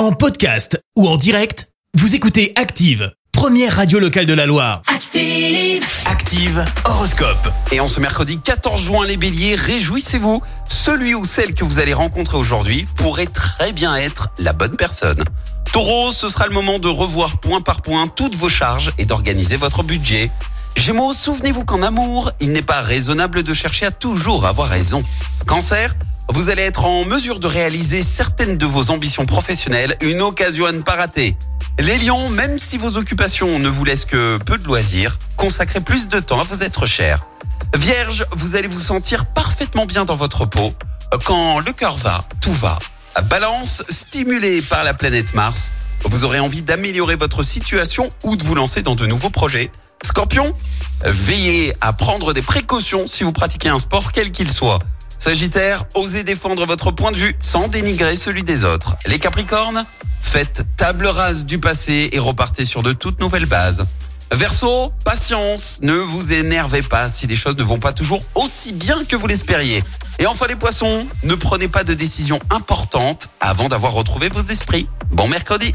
En podcast ou en direct, vous écoutez Active, première radio locale de la Loire. Active. Active Horoscope. Et en ce mercredi 14 juin, les béliers, réjouissez-vous. Celui ou celle que vous allez rencontrer aujourd'hui pourrait très bien être la bonne personne. Taureau, ce sera le moment de revoir point par point toutes vos charges et d'organiser votre budget. Gémeaux, souvenez-vous qu'en amour, il n'est pas raisonnable de chercher à toujours avoir raison. Cancer, vous allez être en mesure de réaliser certaines de vos ambitions professionnelles, une occasion à ne pas rater. Les lions, même si vos occupations ne vous laissent que peu de loisirs, consacrez plus de temps à vous être cher. Vierge, vous allez vous sentir parfaitement bien dans votre peau. Quand le cœur va, tout va. Balance, stimulé par la planète Mars, vous aurez envie d'améliorer votre situation ou de vous lancer dans de nouveaux projets. Scorpion, veillez à prendre des précautions si vous pratiquez un sport quel qu'il soit. Sagittaire, osez défendre votre point de vue sans dénigrer celui des autres. Les Capricornes, faites table rase du passé et repartez sur de toutes nouvelles bases. Verseau, patience, ne vous énervez pas si les choses ne vont pas toujours aussi bien que vous l'espériez. Et enfin les poissons, ne prenez pas de décisions importantes avant d'avoir retrouvé vos esprits. Bon mercredi